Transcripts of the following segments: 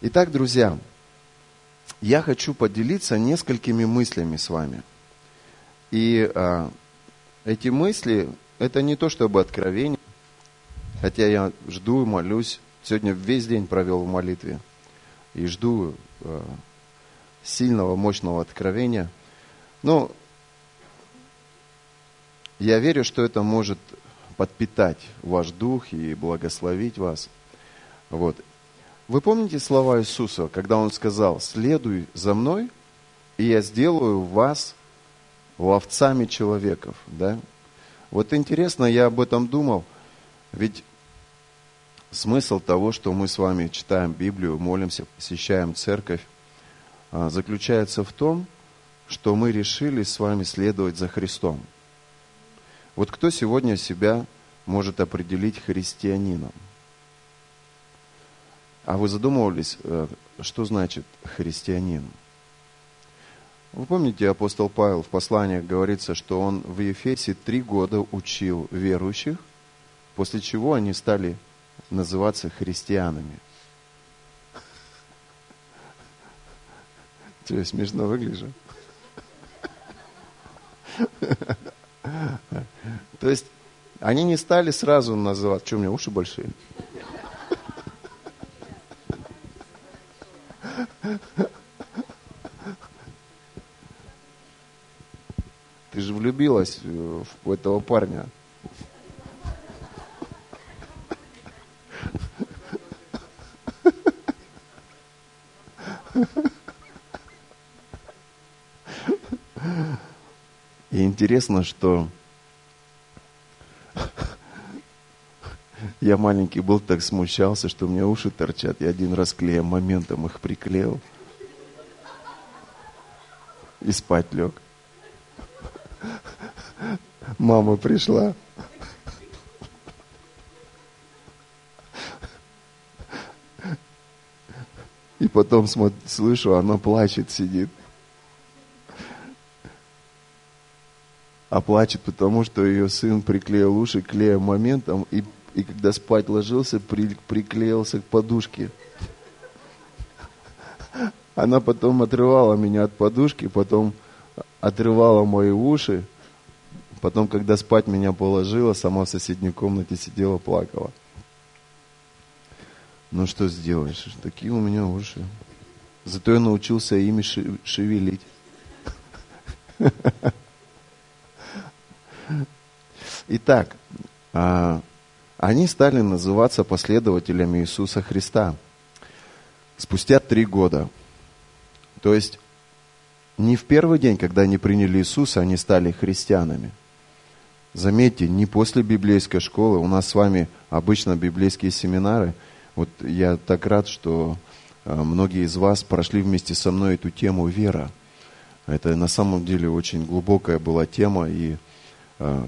Итак, друзья, я хочу поделиться несколькими мыслями с вами. И а, эти мысли, это не то чтобы откровение, хотя я жду и молюсь. Сегодня весь день провел в молитве и жду а, сильного, мощного откровения. Но я верю, что это может подпитать ваш дух и благословить вас. Вот. Вы помните слова Иисуса, когда Он сказал, следуй за мной, и я сделаю вас ловцами человеков, да? Вот интересно, я об этом думал, ведь смысл того, что мы с вами читаем Библию, молимся, посещаем церковь, а, заключается в том, что мы решили с вами следовать за Христом. Вот кто сегодня себя может определить христианином? А вы задумывались, э, что значит христианин? Вы помните, апостол Павел в посланиях говорится, что он в Ефесе три года учил верующих, после чего они стали называться христианами. Тебе смешно выгляжу. То есть они не стали сразу называть, что у меня уши большие. Ты же влюбилась в этого парня. И интересно, что Я маленький был, так смущался, что у меня уши торчат. Я один раз клеем моментом их приклеил. И спать лег. Мама пришла. И потом слышу, она плачет, сидит. А плачет, потому что ее сын приклеил уши клеем моментом и и когда спать ложился, при, приклеился к подушке. Она потом отрывала меня от подушки, потом отрывала мои уши. Потом, когда спать меня положила, сама в соседней комнате сидела, плакала. Ну что сделаешь, такие у меня уши. Зато я научился ими шевелить. Итак, а, они стали называться последователями Иисуса Христа спустя три года. То есть не в первый день, когда они приняли Иисуса, они стали христианами. Заметьте, не после библейской школы. У нас с вами обычно библейские семинары. Вот я так рад, что а, многие из вас прошли вместе со мной эту тему вера. Это на самом деле очень глубокая была тема, и Э,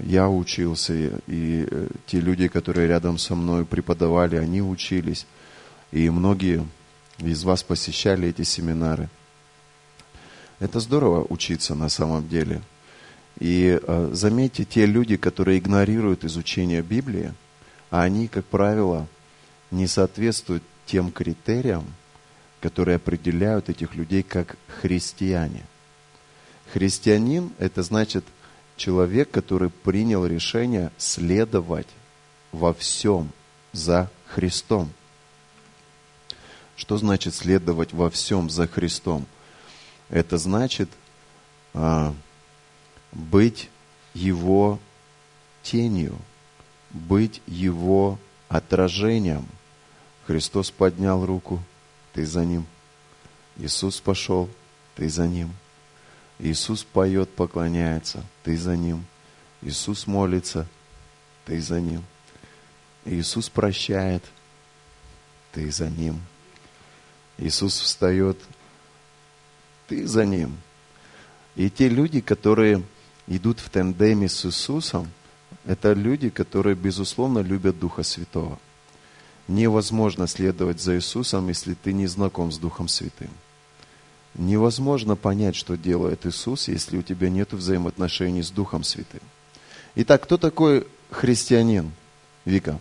я учился, и э, те люди, которые рядом со мной преподавали, они учились. И многие из вас посещали эти семинары. Это здорово учиться на самом деле. И э, заметьте, те люди, которые игнорируют изучение Библии, они, как правило, не соответствуют тем критериям, которые определяют этих людей как христиане. Христианин – это значит – человек, который принял решение следовать во всем за Христом. Что значит следовать во всем за Христом? Это значит а, быть Его тенью, быть Его отражением. Христос поднял руку, ты за Ним. Иисус пошел, ты за Ним. Иисус поет, поклоняется, ты за Ним. Иисус молится, ты за Ним. Иисус прощает, ты за Ним. Иисус встает, ты за Ним. И те люди, которые идут в тандеме с Иисусом, это люди, которые, безусловно, любят Духа Святого. Невозможно следовать за Иисусом, если ты не знаком с Духом Святым. Невозможно понять, что делает Иисус, если у тебя нет взаимоотношений с Духом Святым. Итак, кто такой христианин? Вика.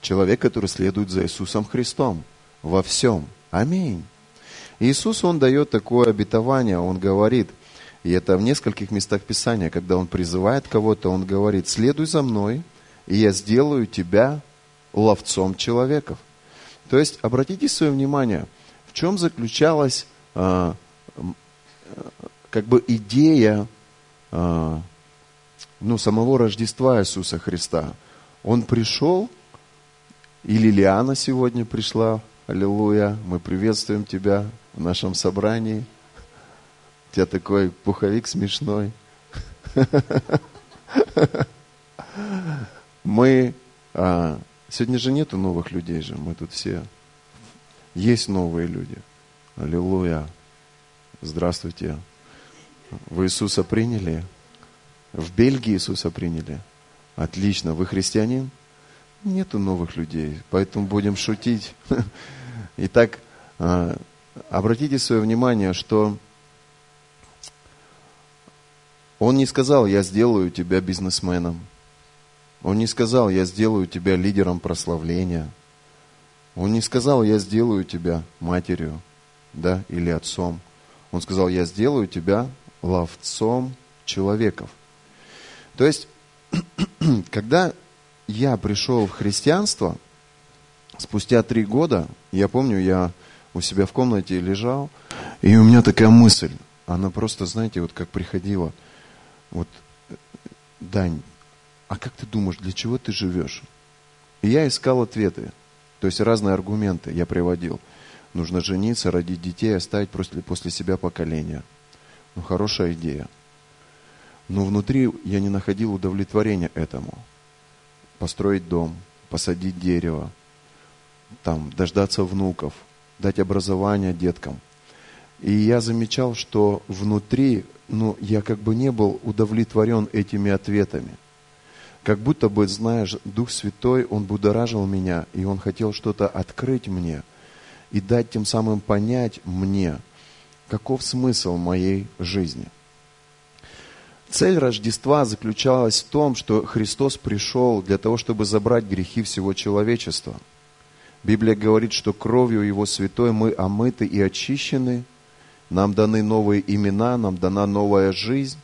Человек, который следует за Иисусом Христом во всем. Аминь. Иисус, Он дает такое обетование, Он говорит, и это в нескольких местах Писания, когда Он призывает кого-то, Он говорит, следуй за мной, и я сделаю тебя ловцом человеков. То есть, обратите свое внимание, в чем заключалась а, как бы идея а, ну, самого Рождества Иисуса Христа. Он пришел, и Лилиана сегодня пришла, аллилуйя, мы приветствуем тебя в нашем собрании. У тебя такой пуховик смешной. Мы, сегодня же нету новых людей же, мы тут все, есть новые люди. Аллилуйя. Здравствуйте. Вы Иисуса приняли? В Бельгии Иисуса приняли? Отлично. Вы христианин? Нету новых людей, поэтому будем шутить. Итак, а, обратите свое внимание, что он не сказал, я сделаю тебя бизнесменом. Он не сказал, я сделаю тебя лидером прославления. Он не сказал, я сделаю тебя матерью, да, или отцом. Он сказал, я сделаю тебя ловцом человеков. То есть, когда я пришел в христианство, спустя три года, я помню, я у себя в комнате лежал, и у меня такая мысль, она просто, знаете, вот как приходила, вот, Дань, а как ты думаешь, для чего ты живешь? И я искал ответы, то есть разные аргументы я приводил. Нужно жениться, родить детей, оставить после, после себя поколение. Ну, хорошая идея. Но внутри я не находил удовлетворения этому. Построить дом, посадить дерево, там, дождаться внуков, дать образование деткам. И я замечал, что внутри, ну, я как бы не был удовлетворен этими ответами. Как будто бы, знаешь, Дух Святой, Он будоражил меня, и Он хотел что-то открыть мне и дать тем самым понять мне, каков смысл моей жизни. Цель Рождества заключалась в том, что Христос пришел для того, чтобы забрать грехи всего человечества – Библия говорит, что кровью Его святой мы омыты и очищены, нам даны новые имена, нам дана новая жизнь.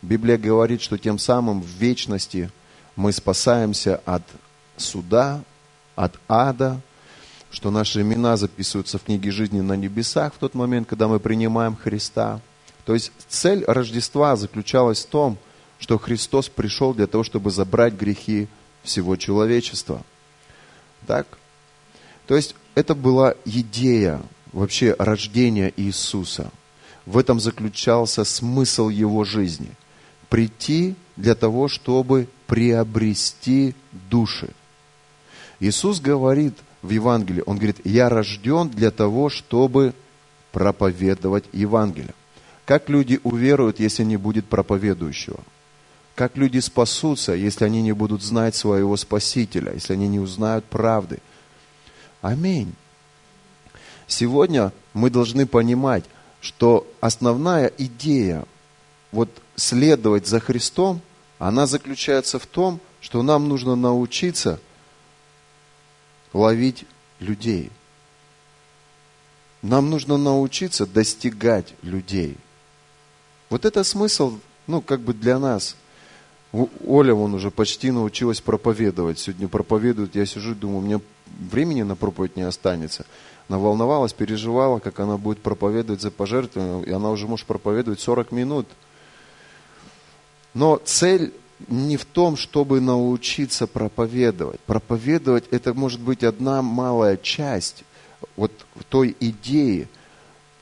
Библия говорит, что тем самым в вечности мы спасаемся от суда, от ада, что наши имена записываются в книге жизни на небесах в тот момент, когда мы принимаем Христа. То есть цель Рождества заключалась в том, что Христос пришел для того, чтобы забрать грехи всего человечества. Так? То есть это была идея вообще рождения Иисуса. В этом заключался смысл его жизни. Прийти для того, чтобы приобрести души. Иисус говорит в Евангелии, Он говорит, я рожден для того, чтобы проповедовать Евангелие. Как люди уверуют, если не будет проповедующего? Как люди спасутся, если они не будут знать своего Спасителя, если они не узнают правды – Аминь. Сегодня мы должны понимать, что основная идея вот следовать за Христом, она заключается в том, что нам нужно научиться ловить людей. Нам нужно научиться достигать людей. Вот это смысл, ну, как бы для нас. Оля, вон уже почти научилась проповедовать. Сегодня проповедует, я сижу и думаю, у меня времени на проповедь не останется. Она волновалась, переживала, как она будет проповедовать за пожертвования, и она уже может проповедовать 40 минут. Но цель не в том, чтобы научиться проповедовать. Проповедовать это может быть одна малая часть вот той идеи.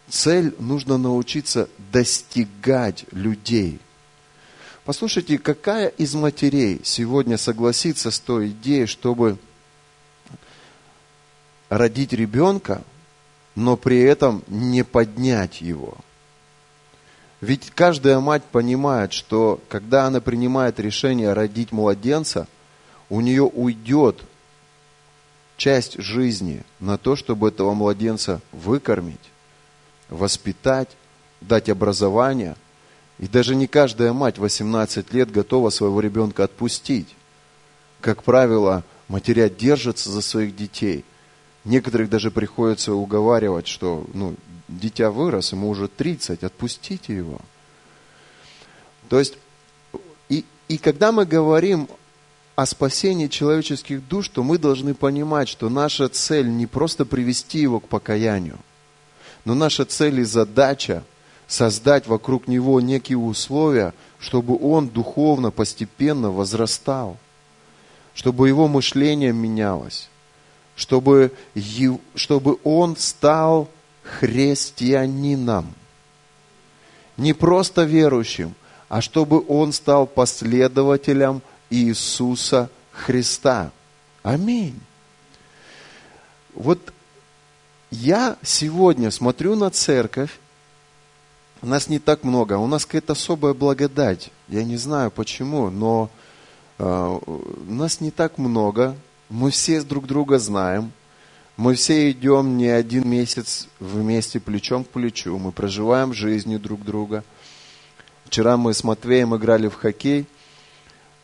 Цель нужно научиться достигать людей. Послушайте, какая из матерей сегодня согласится с той идеей, чтобы родить ребенка, но при этом не поднять его. Ведь каждая мать понимает, что когда она принимает решение родить младенца, у нее уйдет часть жизни на то, чтобы этого младенца выкормить, воспитать, дать образование. И даже не каждая мать 18 лет готова своего ребенка отпустить. Как правило, Матеря держатся за своих детей. Некоторых даже приходится уговаривать, что ну, дитя вырос, ему уже 30, отпустите его. То есть, и, и когда мы говорим о спасении человеческих душ, то мы должны понимать, что наша цель не просто привести его к покаянию, но наша цель и задача создать вокруг него некие условия, чтобы он духовно, постепенно возрастал, чтобы его мышление менялось, чтобы, чтобы он стал христианином. Не просто верующим, а чтобы он стал последователем Иисуса Христа. Аминь. Вот я сегодня смотрю на церковь, нас не так много, у нас какая-то особая благодать. Я не знаю почему, но э, нас не так много, мы все друг друга знаем, мы все идем не один месяц вместе плечом к плечу, мы проживаем жизнью друг друга. Вчера мы с Матвеем играли в хоккей,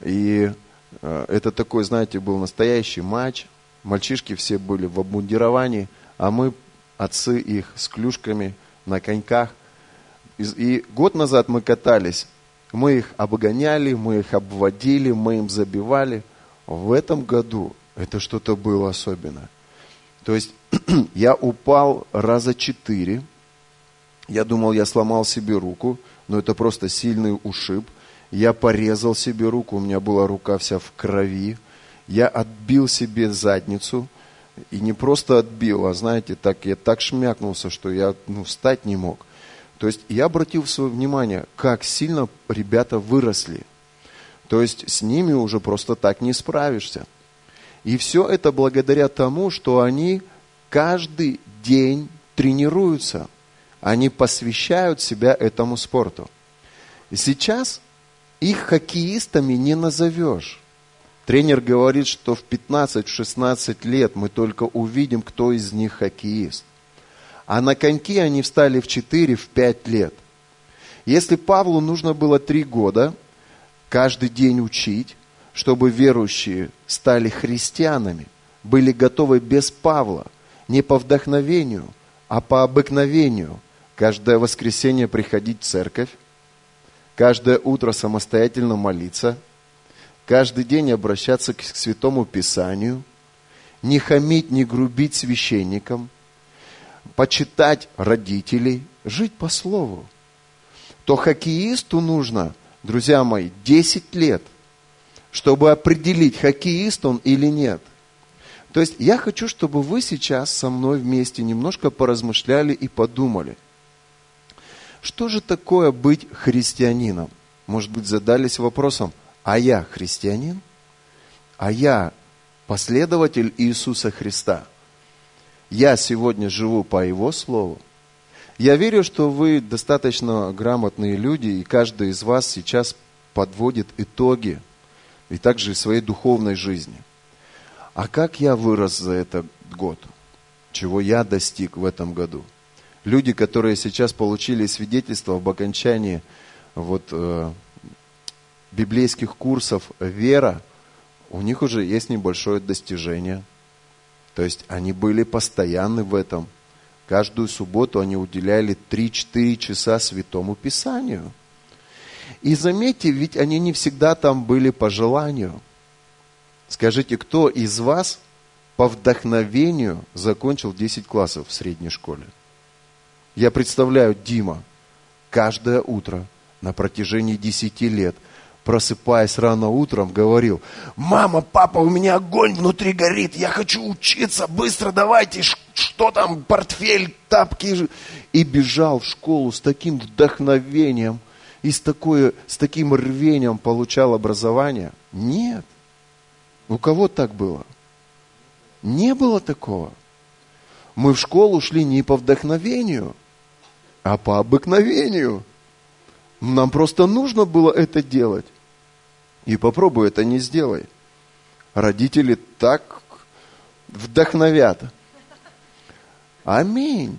и э, это такой, знаете, был настоящий матч. Мальчишки все были в обмундировании, а мы, отцы их, с клюшками на коньках. И год назад мы катались, мы их обгоняли, мы их обводили, мы им забивали. В этом году это что-то было особенное. То есть я упал раза четыре. Я думал, я сломал себе руку, но это просто сильный ушиб. Я порезал себе руку, у меня была рука вся в крови. Я отбил себе задницу. И не просто отбил, а знаете, так, я так шмякнулся, что я ну, встать не мог. То есть я обратил свое внимание, как сильно ребята выросли. То есть с ними уже просто так не справишься. И все это благодаря тому, что они каждый день тренируются. Они посвящают себя этому спорту. И сейчас их хоккеистами не назовешь. Тренер говорит, что в 15-16 лет мы только увидим, кто из них хоккеист. А на коньки они встали в 4-5 лет. Если Павлу нужно было 3 года каждый день учить, чтобы верующие стали христианами, были готовы без Павла, не по вдохновению, а по обыкновению, каждое воскресенье приходить в церковь, каждое утро самостоятельно молиться, каждый день обращаться к Святому Писанию, не хамить, не грубить священникам, почитать родителей, жить по Слову, то хоккеисту нужно, друзья мои, 10 лет, чтобы определить, хоккеист он или нет. То есть я хочу, чтобы вы сейчас со мной вместе немножко поразмышляли и подумали – что же такое быть христианином? Может быть, задались вопросом, а я христианин? А я последователь Иисуса Христа? Я сегодня живу по Его Слову? Я верю, что вы достаточно грамотные люди, и каждый из вас сейчас подводит итоги, и также своей духовной жизни. А как я вырос за этот год? Чего я достиг в этом году? люди, которые сейчас получили свидетельство об окончании вот, э, библейских курсов «Вера», у них уже есть небольшое достижение. То есть они были постоянны в этом. Каждую субботу они уделяли 3-4 часа Святому Писанию. И заметьте, ведь они не всегда там были по желанию. Скажите, кто из вас по вдохновению закончил 10 классов в средней школе? Я представляю Дима каждое утро на протяжении десяти лет, просыпаясь рано утром, говорил, мама, папа, у меня огонь внутри горит, я хочу учиться, быстро давайте, что там, портфель, тапки. И бежал в школу с таким вдохновением и с, такое, с таким рвением получал образование. Нет. У кого так было? Не было такого. Мы в школу шли не по вдохновению – а по обыкновению. Нам просто нужно было это делать. И попробуй это не сделай. Родители так вдохновят. Аминь.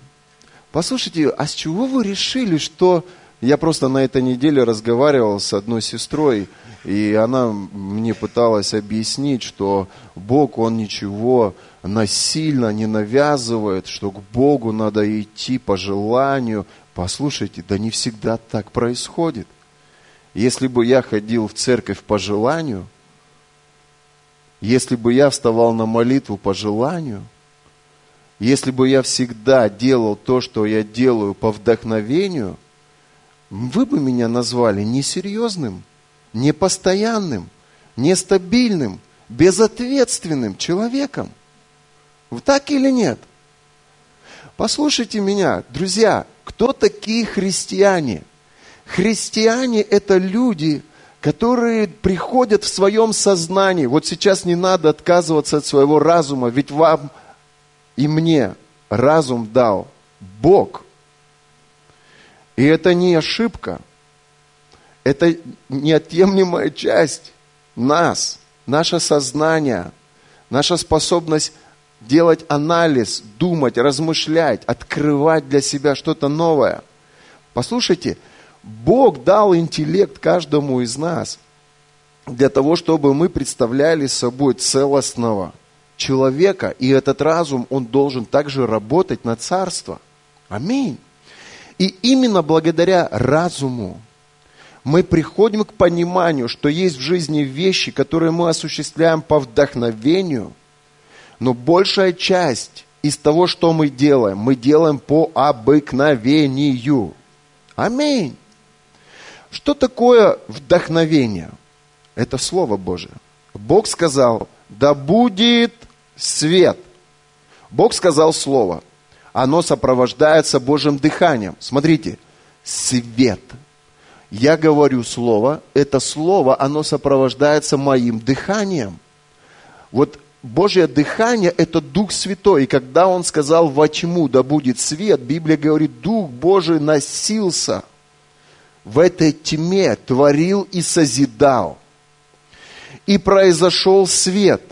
Послушайте, а с чего вы решили, что... Я просто на этой неделе разговаривал с одной сестрой, и она мне пыталась объяснить, что Бог, Он ничего насильно не навязывает, что к Богу надо идти по желанию. Послушайте, да не всегда так происходит. Если бы я ходил в церковь по желанию, если бы я вставал на молитву по желанию, если бы я всегда делал то, что я делаю по вдохновению, вы бы меня назвали несерьезным, непостоянным, нестабильным, безответственным человеком. Так или нет? Послушайте меня, друзья, кто такие христиане? Христиане – это люди, которые приходят в своем сознании. Вот сейчас не надо отказываться от своего разума, ведь вам и мне разум дал Бог. И это не ошибка, это неотъемлемая часть нас, наше сознание, наша способность делать анализ, думать, размышлять, открывать для себя что-то новое. Послушайте, Бог дал интеллект каждому из нас для того, чтобы мы представляли собой целостного человека, и этот разум, он должен также работать на царство. Аминь. И именно благодаря разуму мы приходим к пониманию, что есть в жизни вещи, которые мы осуществляем по вдохновению, но большая часть из того, что мы делаем, мы делаем по обыкновению. Аминь. Что такое вдохновение? Это Слово Божие. Бог сказал, да будет свет. Бог сказал Слово. Оно сопровождается Божьим дыханием. Смотрите, свет. Я говорю Слово, это Слово, оно сопровождается моим дыханием. Вот Божье дыхание – это Дух Святой. И когда Он сказал во тьму, да будет свет, Библия говорит, Дух Божий носился в этой тьме творил и созидал. И произошел свет.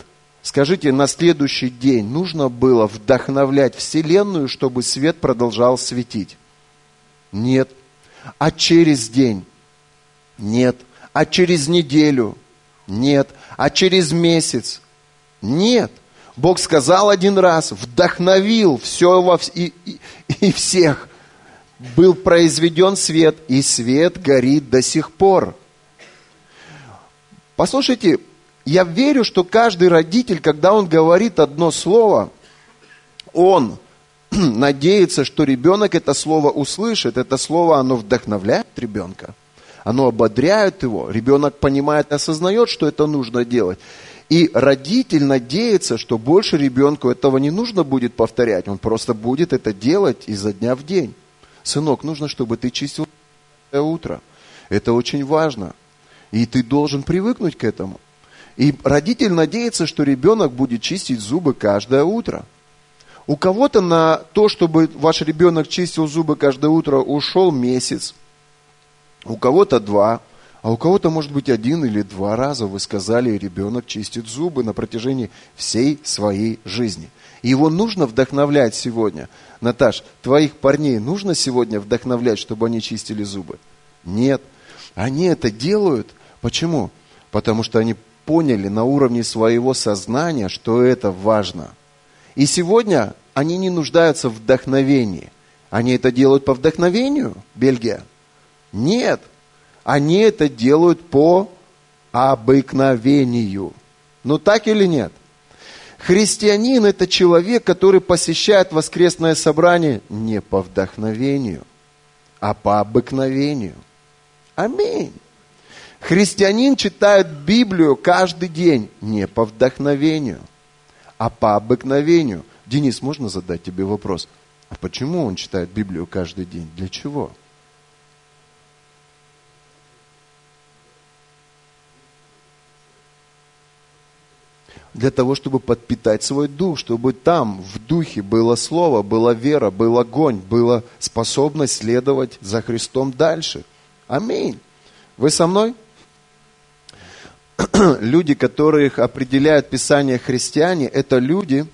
Скажите, на следующий день нужно было вдохновлять Вселенную, чтобы свет продолжал светить? Нет. А через день? Нет. А через неделю? Нет. А через месяц? Нет. Бог сказал один раз, вдохновил все во, и, и, и всех был произведен свет, и свет горит до сих пор. Послушайте, я верю, что каждый родитель, когда он говорит одно слово, он надеется, что ребенок это слово услышит. Это слово, оно вдохновляет ребенка. Оно ободряет его. Ребенок понимает осознает, что это нужно делать. И родитель надеется, что больше ребенку этого не нужно будет повторять. Он просто будет это делать изо дня в день. Сынок, нужно, чтобы ты чистил утро. Это очень важно. И ты должен привыкнуть к этому. И родитель надеется, что ребенок будет чистить зубы каждое утро. У кого-то на то, чтобы ваш ребенок чистил зубы каждое утро, ушел месяц. У кого-то два. А у кого-то, может быть, один или два раза вы сказали, ребенок чистит зубы на протяжении всей своей жизни. Его нужно вдохновлять сегодня. Наташ, твоих парней нужно сегодня вдохновлять, чтобы они чистили зубы? Нет. Они это делают. Почему? Потому что они поняли на уровне своего сознания, что это важно. И сегодня они не нуждаются в вдохновении. Они это делают по вдохновению, Бельгия? Нет. Они это делают по обыкновению. Ну так или нет? Христианин – это человек, который посещает воскресное собрание не по вдохновению, а по обыкновению. Аминь. Христианин читает Библию каждый день не по вдохновению, а по обыкновению. Денис, можно задать тебе вопрос? А почему он читает Библию каждый день? Для чего? для того, чтобы подпитать свой дух, чтобы там, в духе, было слово, была вера, был огонь, была способность следовать за Христом дальше. Аминь. Вы со мной? Люди, которых определяют Писание христиане, это люди,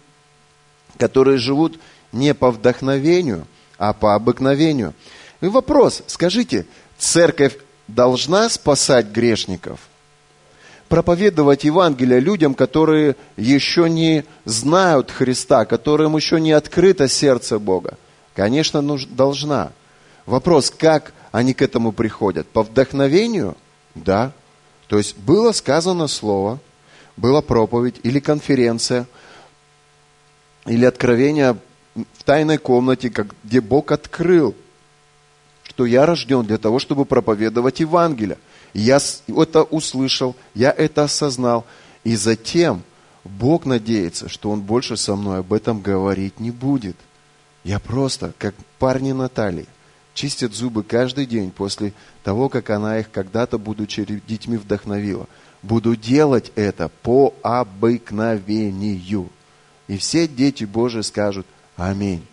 которые живут не по вдохновению, а по обыкновению. И вопрос, скажите, церковь должна спасать грешников? проповедовать Евангелие людям, которые еще не знают Христа, которым еще не открыто сердце Бога? Конечно, должна. Вопрос, как они к этому приходят? По вдохновению? Да. То есть было сказано слово, была проповедь или конференция, или откровение в тайной комнате, где Бог открыл, что я рожден для того, чтобы проповедовать Евангелие. Я это услышал, я это осознал. И затем Бог надеется, что Он больше со мной об этом говорить не будет. Я просто, как парни Натальи, чистят зубы каждый день после того, как она их когда-то, будучи детьми, вдохновила. Буду делать это по обыкновению. И все дети Божии скажут Аминь.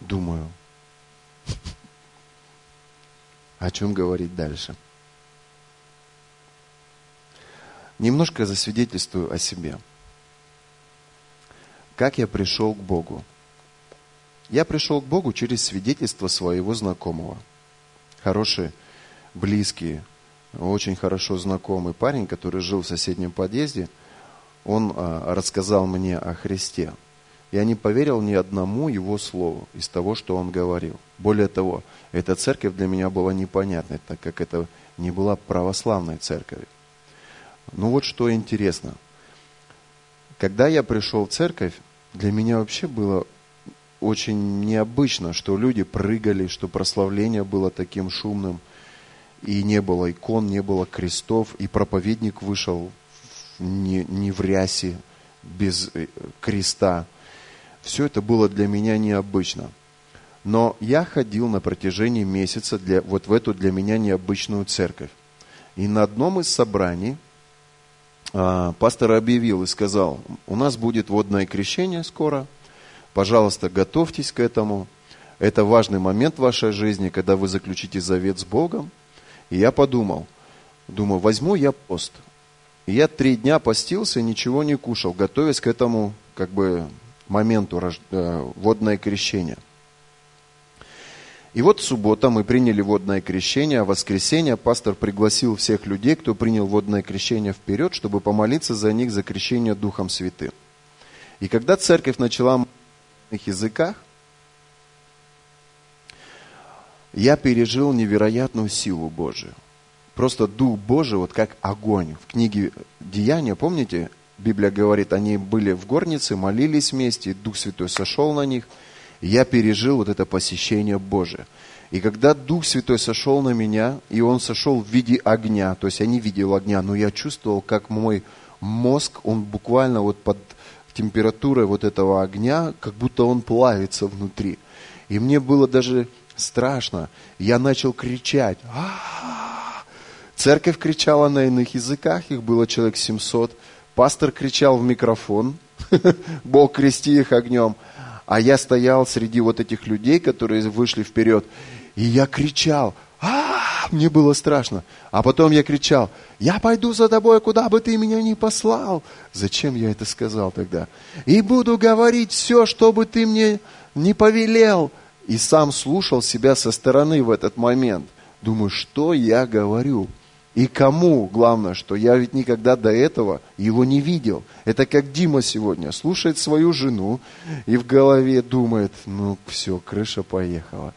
Думаю, о чем говорить дальше. Немножко засвидетельствую о себе. Как я пришел к Богу. Я пришел к Богу через свидетельство своего знакомого. Хороший, близкий, очень хорошо знакомый парень, который жил в соседнем подъезде, он а, рассказал мне о Христе. Я не поверил ни одному его слову из того, что он говорил. Более того, эта церковь для меня была непонятной, так как это не была православной церковью. Ну вот что интересно. Когда я пришел в церковь, для меня вообще было очень необычно, что люди прыгали, что прославление было таким шумным, и не было икон, не было крестов, и проповедник вышел не, не в рясе, без э, креста. Все это было для меня необычно. Но я ходил на протяжении месяца для, вот в эту для меня необычную церковь. И на одном из собраний а, пастор объявил и сказал, у нас будет водное крещение скоро – Пожалуйста, готовьтесь к этому. Это важный момент в вашей жизни, когда вы заключите завет с Богом. И я подумал, думаю, возьму я пост. И я три дня постился, ничего не кушал, готовясь к этому как бы моменту э, водное крещение. И вот суббота мы приняли водное крещение, а в воскресенье пастор пригласил всех людей, кто принял водное крещение вперед, чтобы помолиться за них за крещение Духом Святым. И когда церковь начала языках, я пережил невероятную силу Божию. Просто Дух Божий, вот как огонь. В книге Деяния, помните, Библия говорит, они были в горнице, молились вместе, и Дух Святой сошел на них. И я пережил вот это посещение Божие. И когда Дух Святой сошел на меня, и Он сошел в виде огня, то есть я не видел огня, но я чувствовал, как мой мозг, он буквально вот под температурой вот этого огня, как будто он плавится внутри. И мне было даже страшно. Я начал кричать. А-а-а! Церковь кричала на иных языках, их было человек 700. Пастор кричал в микрофон, Бог крести их огнем. А я стоял среди вот этих людей, которые вышли вперед, и я кричал, а, мне было страшно. А потом я кричал, я пойду за тобой, куда бы ты меня ни послал. Зачем я это сказал тогда? И буду говорить все, что бы ты мне не повелел. И сам слушал себя со стороны в этот момент. Думаю, что я говорю? И кому, главное, что я ведь никогда до этого его не видел. Это как Дима сегодня слушает свою жену и в голове думает, ну все, крыша поехала.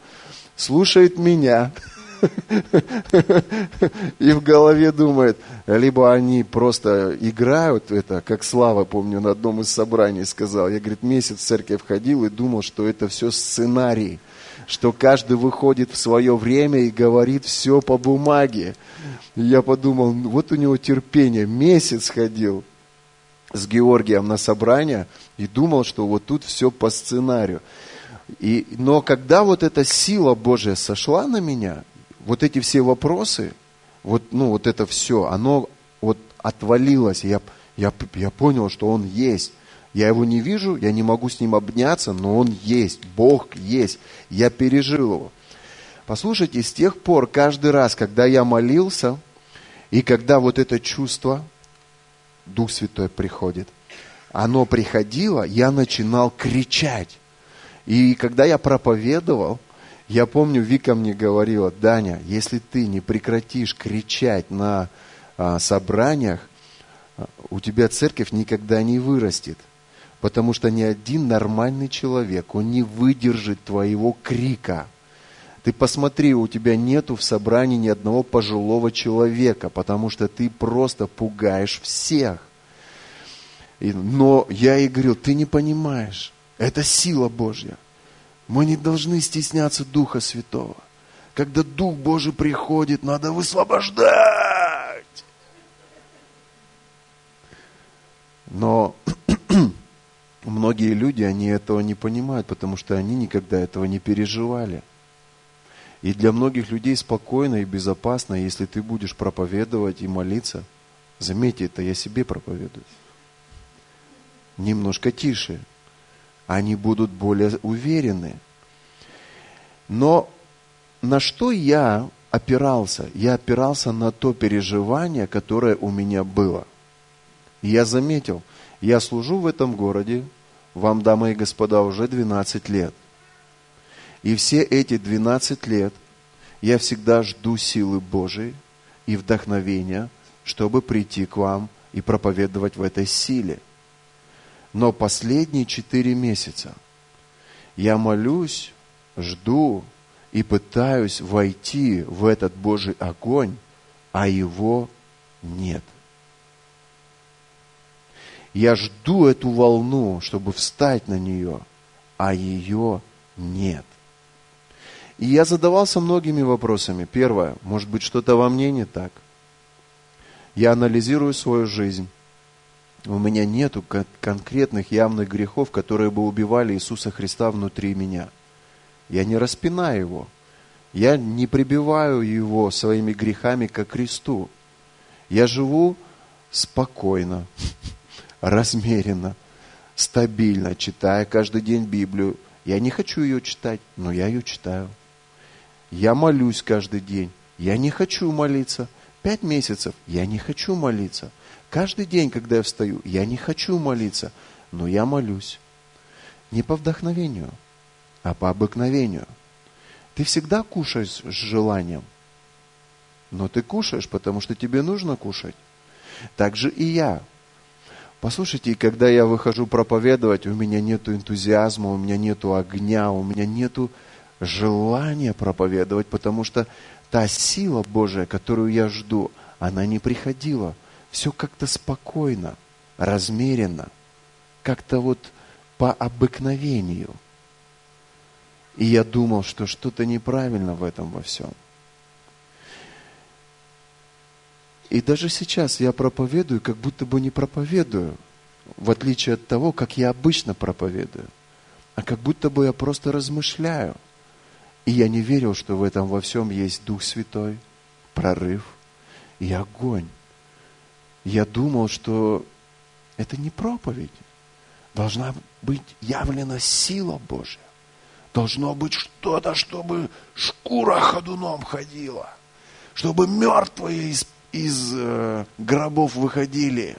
Слушает меня, и в голове думает, либо они просто играют это, как Слава, помню, на одном из собраний сказал. Я, говорит, месяц в церковь ходил и думал, что это все сценарий, что каждый выходит в свое время и говорит все по бумаге. И я подумал, вот у него терпение, месяц ходил с Георгием на собрание и думал, что вот тут все по сценарию. И, но когда вот эта сила Божья сошла на меня, вот эти все вопросы, вот, ну, вот это все, оно вот отвалилось. Я, я, я понял, что Он есть. Я его не вижу, я не могу с ним обняться, но он есть, Бог есть. Я пережил его. Послушайте, с тех пор, каждый раз, когда я молился, и когда вот это чувство, Дух Святой приходит, оно приходило, я начинал кричать. И когда я проповедовал, я помню, Вика мне говорила, Даня, если ты не прекратишь кричать на а, собраниях, а, у тебя церковь никогда не вырастет. Потому что ни один нормальный человек, он не выдержит твоего крика. Ты посмотри, у тебя нету в собрании ни одного пожилого человека, потому что ты просто пугаешь всех. И, но я ей говорил, ты не понимаешь, это сила Божья. Мы не должны стесняться Духа Святого. Когда Дух Божий приходит, надо высвобождать. Но многие люди, они этого не понимают, потому что они никогда этого не переживали. И для многих людей спокойно и безопасно, если ты будешь проповедовать и молиться. Заметьте, это я себе проповедую. Немножко тише. Они будут более уверены. Но на что я опирался? Я опирался на то переживание, которое у меня было. И я заметил, я служу в этом городе, вам, дамы и господа, уже 12 лет. И все эти 12 лет я всегда жду силы Божией и вдохновения, чтобы прийти к вам и проповедовать в этой силе. Но последние четыре месяца я молюсь, жду и пытаюсь войти в этот Божий огонь, а его нет. Я жду эту волну, чтобы встать на нее, а ее нет. И я задавался многими вопросами. Первое, может быть, что-то во мне не так. Я анализирую свою жизнь. У меня нету конкретных явных грехов, которые бы убивали Иисуса Христа внутри меня. Я не распинаю его. Я не прибиваю его своими грехами к кресту. Я живу спокойно, размеренно, стабильно, читая каждый день Библию. Я не хочу ее читать, но я ее читаю. Я молюсь каждый день. Я не хочу молиться. Пять месяцев я не хочу молиться. Каждый день, когда я встаю, я не хочу молиться, но я молюсь. Не по вдохновению, а по обыкновению. Ты всегда кушаешь с желанием, но ты кушаешь, потому что тебе нужно кушать. Так же и я. Послушайте, когда я выхожу проповедовать, у меня нет энтузиазма, у меня нет огня, у меня нет желания проповедовать, потому что та сила Божия, которую я жду, она не приходила. Все как-то спокойно, размеренно, как-то вот по обыкновению. И я думал, что что-то неправильно в этом во всем. И даже сейчас я проповедую, как будто бы не проповедую, в отличие от того, как я обычно проповедую, а как будто бы я просто размышляю. И я не верил, что в этом во всем есть Дух Святой, прорыв и огонь. Я думал, что это не проповедь. Должна быть явлена сила Божья. Должно быть что-то, чтобы шкура ходуном ходила. Чтобы мертвые из из э, гробов выходили,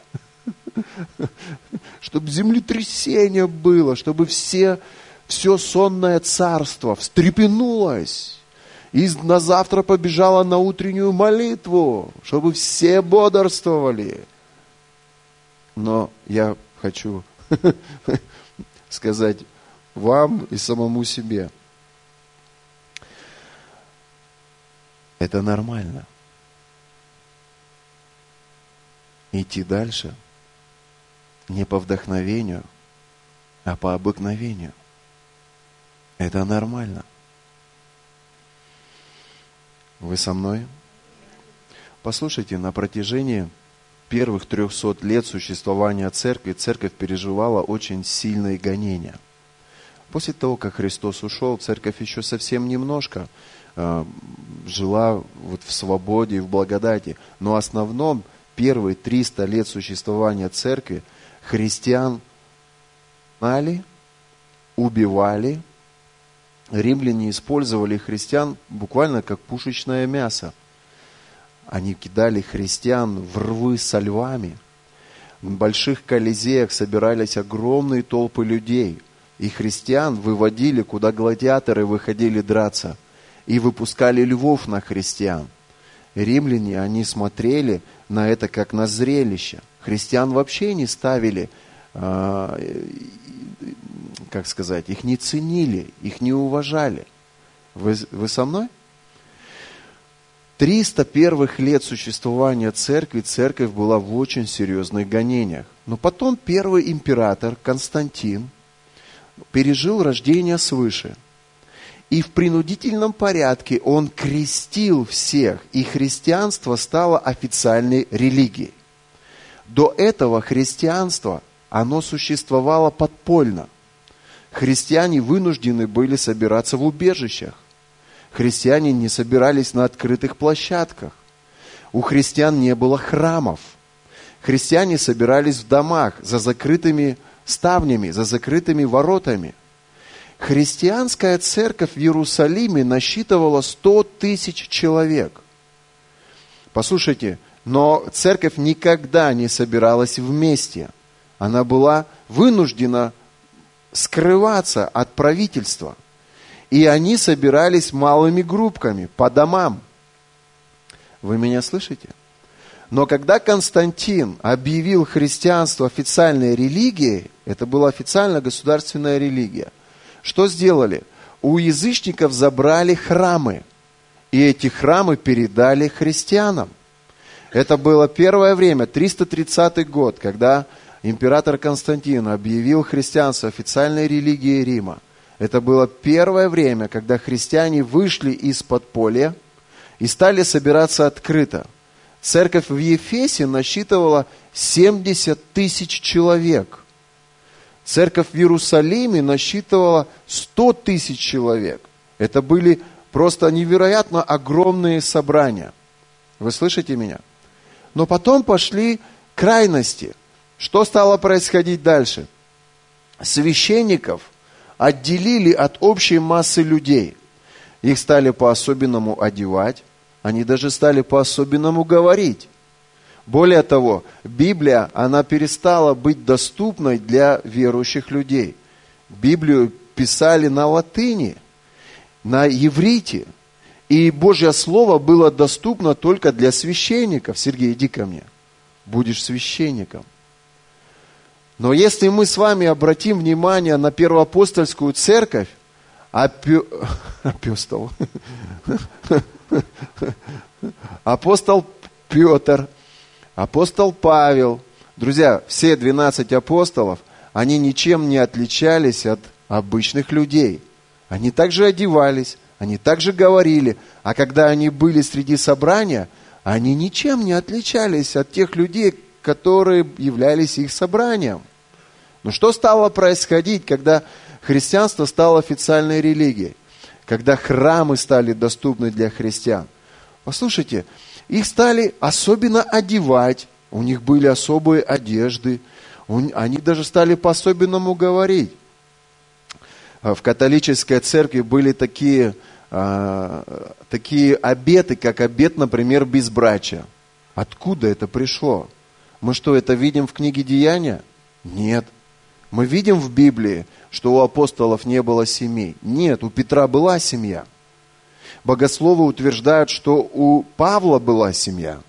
чтобы землетрясение было, чтобы все, все сонное царство встрепенулось. И на завтра побежало на утреннюю молитву, чтобы все бодрствовали. Но я хочу сказать вам и самому себе, это нормально – идти дальше не по вдохновению, а по обыкновению. Это нормально. Вы со мной? Послушайте, на протяжении первых трехсот лет существования церкви церковь переживала очень сильные гонения. После того, как Христос ушел, церковь еще совсем немножко э, жила вот в свободе и в благодати. Но в основном первые 300 лет существования церкви христиан знали, убивали. Римляне использовали христиан буквально как пушечное мясо. Они кидали христиан в рвы со львами. в больших колизеях собирались огромные толпы людей. И христиан выводили, куда гладиаторы выходили драться. И выпускали львов на христиан. Римляне, они смотрели на это как на зрелище. Христиан вообще не ставили, а, как сказать, их не ценили, их не уважали. Вы, вы со мной? 300 первых лет существования церкви, церковь была в очень серьезных гонениях. Но потом первый император Константин пережил рождение свыше. И в принудительном порядке он крестил всех, и христианство стало официальной религией. До этого христианство, оно существовало подпольно. Христиане вынуждены были собираться в убежищах христиане не собирались на открытых площадках. У христиан не было храмов. Христиане собирались в домах за закрытыми ставнями, за закрытыми воротами. Христианская церковь в Иерусалиме насчитывала 100 тысяч человек. Послушайте, но церковь никогда не собиралась вместе. Она была вынуждена скрываться от правительства – и они собирались малыми группками по домам. Вы меня слышите? Но когда Константин объявил христианство официальной религией, это была официально государственная религия, что сделали? У язычников забрали храмы, и эти храмы передали христианам. Это было первое время, 330 год, когда император Константин объявил христианство официальной религией Рима. Это было первое время, когда христиане вышли из подполья и стали собираться открыто. Церковь в Ефесе насчитывала 70 тысяч человек. Церковь в Иерусалиме насчитывала 100 тысяч человек. Это были просто невероятно огромные собрания. Вы слышите меня? Но потом пошли крайности. Что стало происходить дальше? Священников – отделили от общей массы людей. Их стали по-особенному одевать, они даже стали по-особенному говорить. Более того, Библия, она перестала быть доступной для верующих людей. Библию писали на латыни, на еврите. И Божье Слово было доступно только для священников. Сергей, иди ко мне. Будешь священником – но если мы с вами обратим внимание на первоапостольскую церковь, апю... апостол, апостол Петр, апостол Павел, друзья, все 12 апостолов, они ничем не отличались от обычных людей. Они также одевались, они также говорили, а когда они были среди собрания, они ничем не отличались от тех людей, которые являлись их собранием. Но что стало происходить, когда христианство стало официальной религией? Когда храмы стали доступны для христиан? Послушайте, их стали особенно одевать, у них были особые одежды, они даже стали по-особенному говорить. В католической церкви были такие, а, такие обеты, как обет, например, безбрачия. Откуда это пришло? Мы что, это видим в книге Деяния? Нет. Мы видим в Библии, что у апостолов не было семей. Нет, у Петра была семья. Богословы утверждают, что у Павла была семья.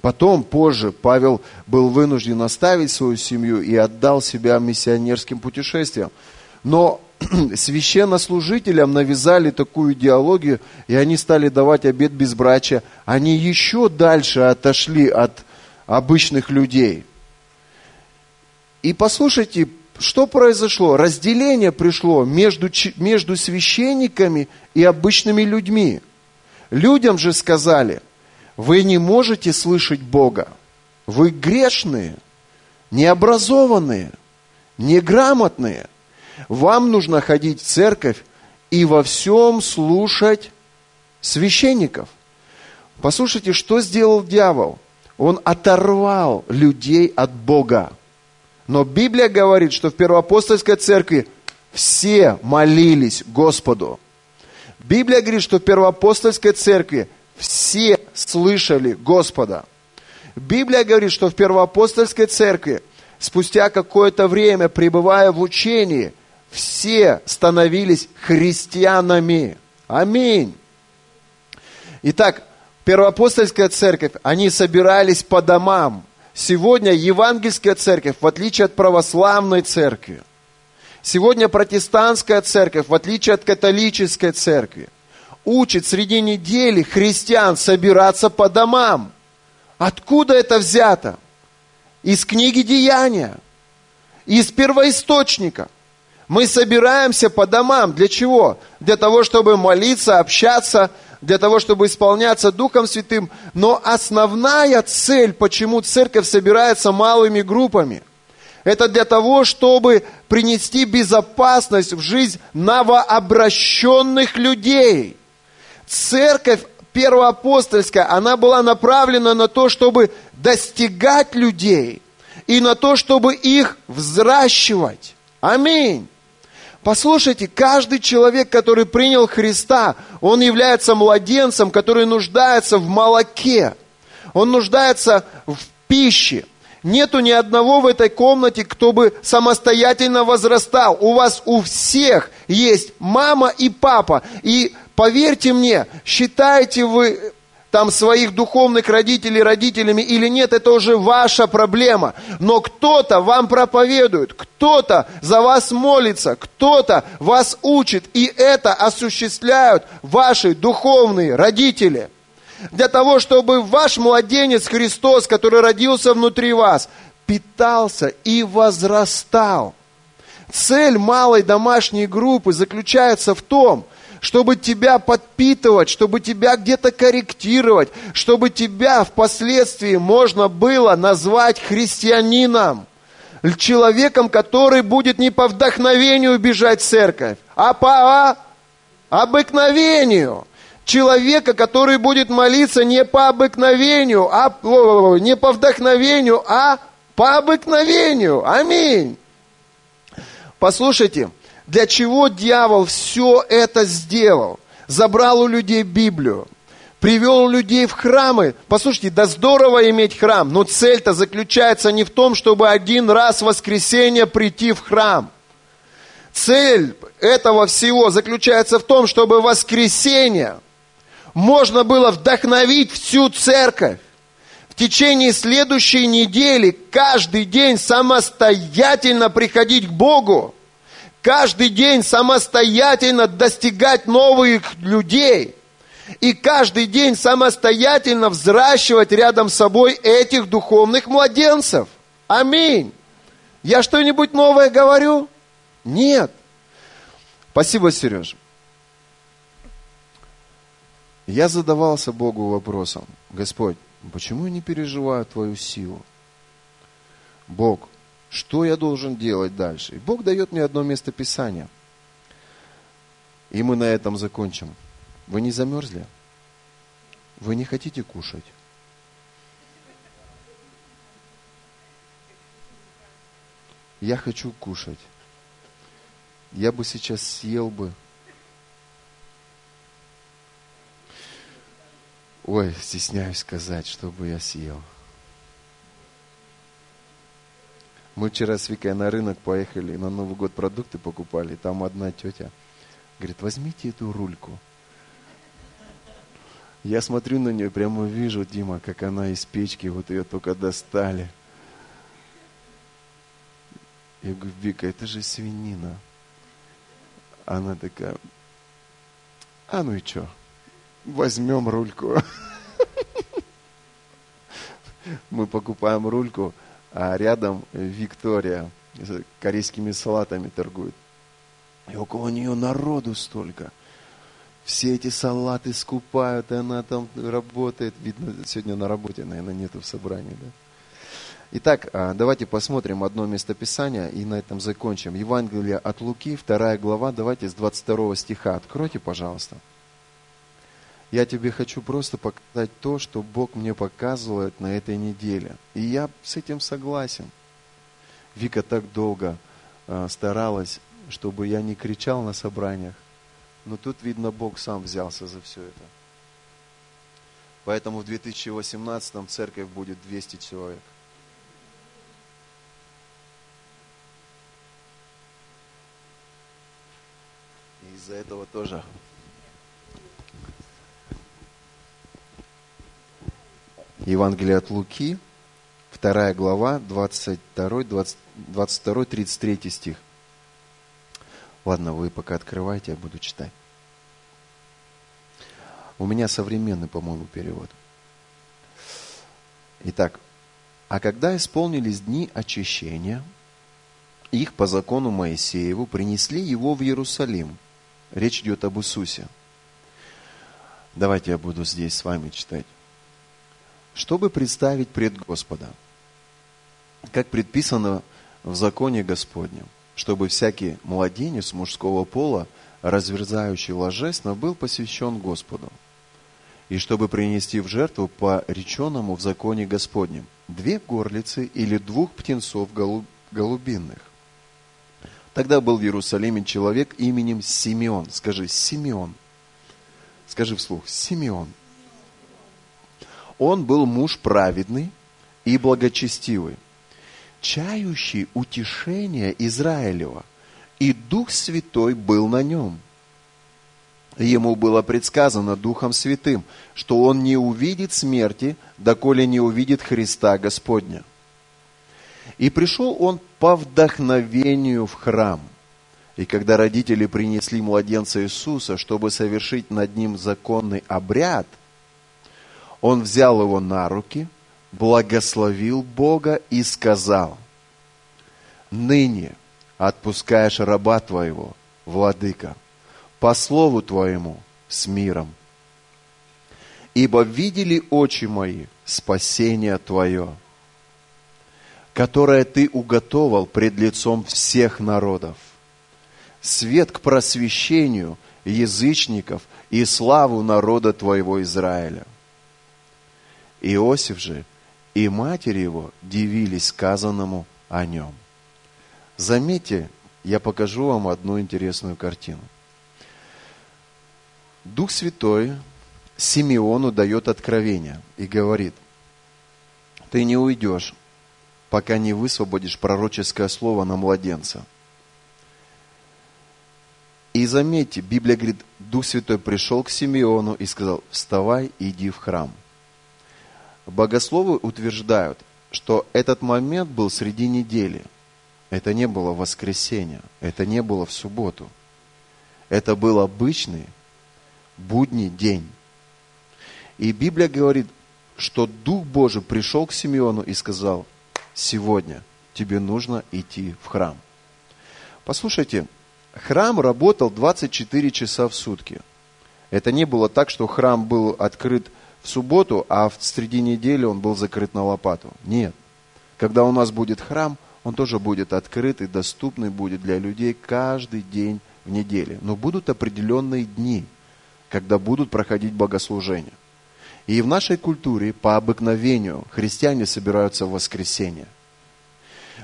Потом, позже, Павел был вынужден оставить свою семью и отдал себя миссионерским путешествиям. Но священнослужителям навязали такую идеологию, и они стали давать обет безбрачия. Они еще дальше отошли от обычных людей. И послушайте, что произошло? Разделение пришло между, между священниками и обычными людьми. Людям же сказали, вы не можете слышать Бога. Вы грешные, необразованные, неграмотные. Вам нужно ходить в церковь и во всем слушать священников. Послушайте, что сделал дьявол? Он оторвал людей от Бога. Но Библия говорит, что в первоапостольской церкви все молились Господу. Библия говорит, что в первоапостольской церкви все слышали Господа. Библия говорит, что в первоапостольской церкви спустя какое-то время, пребывая в учении, все становились христианами. Аминь. Итак, первоапостольская церковь, они собирались по домам. Сегодня евангельская церковь, в отличие от православной церкви, сегодня протестантская церковь, в отличие от католической церкви, учит среди недели христиан собираться по домам. Откуда это взято? Из книги Деяния, из первоисточника. Мы собираемся по домам. Для чего? Для того, чтобы молиться, общаться, для того, чтобы исполняться Духом Святым. Но основная цель, почему церковь собирается малыми группами, это для того, чтобы принести безопасность в жизнь новообращенных людей. Церковь первоапостольская, она была направлена на то, чтобы достигать людей и на то, чтобы их взращивать. Аминь. Послушайте, каждый человек, который принял Христа, он является младенцем, который нуждается в молоке. Он нуждается в пище. Нету ни одного в этой комнате, кто бы самостоятельно возрастал. У вас у всех есть мама и папа. И поверьте мне, считаете вы там своих духовных родителей родителями или нет, это уже ваша проблема. Но кто-то вам проповедует, кто-то за вас молится, кто-то вас учит, и это осуществляют ваши духовные родители. Для того, чтобы ваш младенец Христос, который родился внутри вас, питался и возрастал. Цель малой домашней группы заключается в том, чтобы тебя подпитывать, чтобы тебя где-то корректировать, чтобы тебя впоследствии можно было назвать христианином, человеком, который будет не по вдохновению бежать в церковь, а по обыкновению. Человека, который будет молиться не по обыкновению, а не по вдохновению, а по обыкновению. Аминь. Послушайте, для чего дьявол все это сделал? Забрал у людей Библию, привел людей в храмы. Послушайте, да здорово иметь храм, но цель-то заключается не в том, чтобы один раз в воскресенье прийти в храм. Цель этого всего заключается в том, чтобы в воскресенье можно было вдохновить всю церковь. В течение следующей недели каждый день самостоятельно приходить к Богу каждый день самостоятельно достигать новых людей и каждый день самостоятельно взращивать рядом с собой этих духовных младенцев. Аминь. Я что-нибудь новое говорю? Нет. Спасибо, Сереж. Я задавался Богу вопросом, Господь, почему я не переживаю Твою силу? Бог, что я должен делать дальше. И Бог дает мне одно место Писания. И мы на этом закончим. Вы не замерзли? Вы не хотите кушать? Я хочу кушать. Я бы сейчас съел бы. Ой, стесняюсь сказать, что бы я съел. Мы вчера с Викой на рынок поехали, на Новый год продукты покупали. Там одна тетя говорит, возьмите эту рульку. Я смотрю на нее, прямо вижу, Дима, как она из печки, вот ее только достали. Я говорю, Вика, это же свинина. Она такая, а ну и что, возьмем рульку. Мы покупаем рульку, а рядом Виктория корейскими салатами торгует. И около нее народу столько. Все эти салаты скупают, и она там работает. Видно, сегодня на работе, наверное, нету в собрании. Да? Итак, а, давайте посмотрим одно местописание и на этом закончим. Евангелие от Луки, вторая глава, давайте с 22 стиха. Откройте, пожалуйста. Я тебе хочу просто показать то, что Бог мне показывает на этой неделе. И я с этим согласен. Вика так долго э, старалась, чтобы я не кричал на собраниях. Но тут, видно, Бог сам взялся за все это. Поэтому в 2018 церковь будет 200 человек. Из-за этого тоже Евангелие от Луки, 2 глава, 22, 20, 22 33 стих. Ладно, вы пока открывайте, я буду читать. У меня современный, по-моему, перевод. Итак, а когда исполнились дни очищения, их по закону Моисееву принесли его в Иерусалим. Речь идет об Иисусе. Давайте я буду здесь с вами читать. Чтобы представить пред Господа, как предписано в законе Господнем, чтобы всякий младенец мужского пола, разверзающий ложесно, был посвящен Господу – и чтобы принести в жертву по реченному в законе Господнем две горлицы или двух птенцов голубинных. Тогда был в Иерусалиме человек именем Симеон. Скажи, Симеон. Скажи вслух, Симеон. Он был муж праведный и благочестивый, чающий утешение Израилева, и Дух Святой был на нем – Ему было предсказано Духом Святым, что он не увидит смерти, доколе не увидит Христа Господня. И пришел он по вдохновению в храм. И когда родители принесли младенца Иисуса, чтобы совершить над ним законный обряд, он взял его на руки, благословил Бога и сказал, «Ныне отпускаешь раба твоего, владыка» по слову Твоему с миром. Ибо видели очи мои спасение Твое, которое Ты уготовал пред лицом всех народов, свет к просвещению язычников и славу народа Твоего Израиля. Иосиф же и матери его дивились сказанному о нем. Заметьте, я покажу вам одну интересную картину. Дух Святой Симеону дает откровение и говорит, ты не уйдешь, пока не высвободишь пророческое слово на младенца. И заметьте, Библия говорит, Дух Святой пришел к Симеону и сказал, вставай, иди в храм. Богословы утверждают, что этот момент был среди недели. Это не было воскресенье, это не было в субботу. Это был обычный будний день. И Библия говорит, что Дух Божий пришел к Симеону и сказал, сегодня тебе нужно идти в храм. Послушайте, храм работал 24 часа в сутки. Это не было так, что храм был открыт субботу, а в среди недели он был закрыт на лопату. Нет. Когда у нас будет храм, он тоже будет открыт и доступный будет для людей каждый день в неделе. Но будут определенные дни – когда будут проходить богослужения. И в нашей культуре по обыкновению христиане собираются в воскресенье.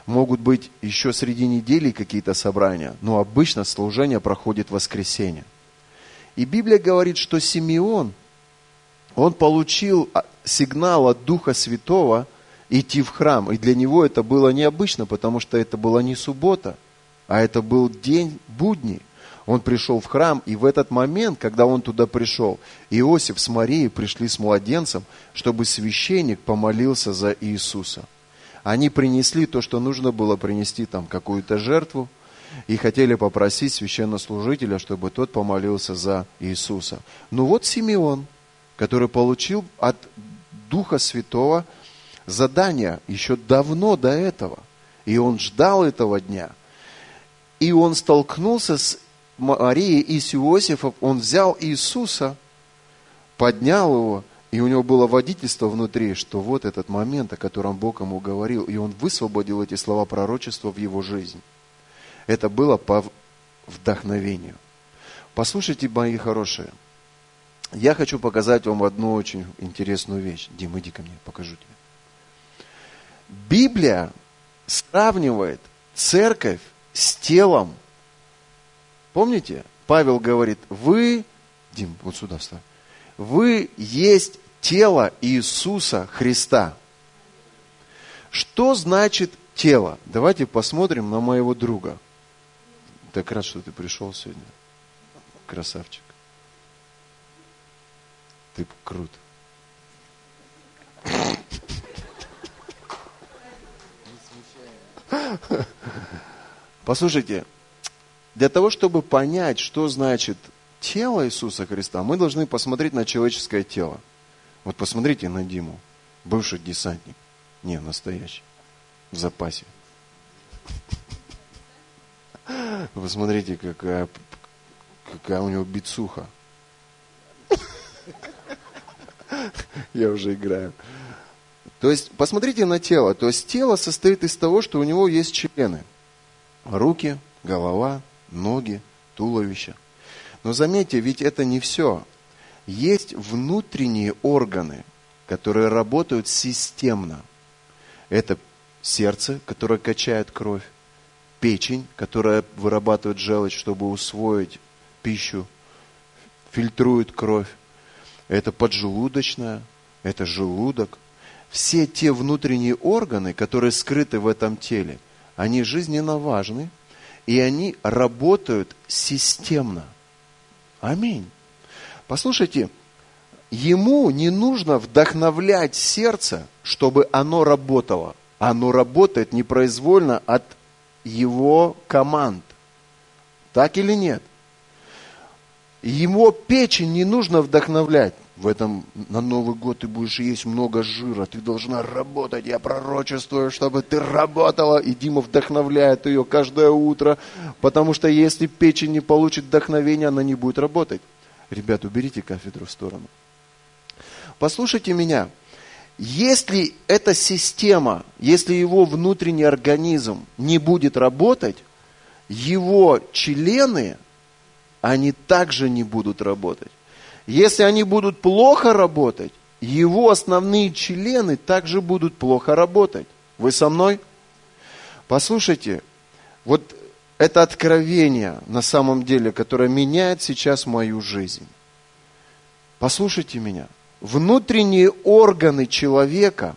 Могут быть еще среди недели какие-то собрания, но обычно служение проходит в воскресенье. И Библия говорит, что Симеон, он получил а, сигнал от Духа Святого идти в храм. И для него это было необычно, потому что это была не суббота, а это был день будний он пришел в храм, и в этот момент, когда он туда пришел, Иосиф с Марией пришли с младенцем, чтобы священник помолился за Иисуса. Они принесли то, что нужно было принести, там какую-то жертву, и хотели попросить священнослужителя, чтобы тот помолился за Иисуса. Ну вот Симеон, который получил от Духа Святого задание еще давно до этого. И он ждал этого дня. И он столкнулся с Марии и с Иосифом, он взял Иисуса, поднял его, и у него было водительство внутри, что вот этот момент, о котором Бог ему говорил, и он высвободил эти слова пророчества в его жизнь. Это было по вдохновению. Послушайте, мои хорошие, я хочу показать вам одну очень интересную вещь. Дим, иди ко мне, покажу тебе. Библия сравнивает церковь с телом Помните? Павел говорит, вы, Дим, вот сюда вставь, вы есть тело Иисуса Христа. Что значит тело? Давайте посмотрим на моего друга. Так рад, что ты пришел сегодня. Красавчик. Ты крут. Послушайте, для того, чтобы понять, что значит тело Иисуса Христа, мы должны посмотреть на человеческое тело. Вот посмотрите на Диму, бывший десантник. Не, настоящий. В запасе. Посмотрите, какая, какая у него бицуха. Я уже играю. То есть, посмотрите на тело. То есть, тело состоит из того, что у него есть члены. Руки, голова, ноги, туловище. Но заметьте, ведь это не все. Есть внутренние органы, которые работают системно. Это сердце, которое качает кровь, печень, которая вырабатывает желчь, чтобы усвоить пищу, фильтрует кровь. Это поджелудочная, это желудок. Все те внутренние органы, которые скрыты в этом теле, они жизненно важны, и они работают системно. Аминь. Послушайте, ему не нужно вдохновлять сердце, чтобы оно работало. Оно работает непроизвольно от его команд. Так или нет? Его печень не нужно вдохновлять. В этом на Новый год ты будешь есть много жира, ты должна работать. Я пророчествую, чтобы ты работала. И Дима вдохновляет ее каждое утро, потому что если печень не получит вдохновения, она не будет работать. Ребят, уберите кафедру в сторону. Послушайте меня. Если эта система, если его внутренний организм не будет работать, его члены, они также не будут работать. Если они будут плохо работать, его основные члены также будут плохо работать. Вы со мной? Послушайте, вот это откровение на самом деле, которое меняет сейчас мою жизнь. Послушайте меня. Внутренние органы человека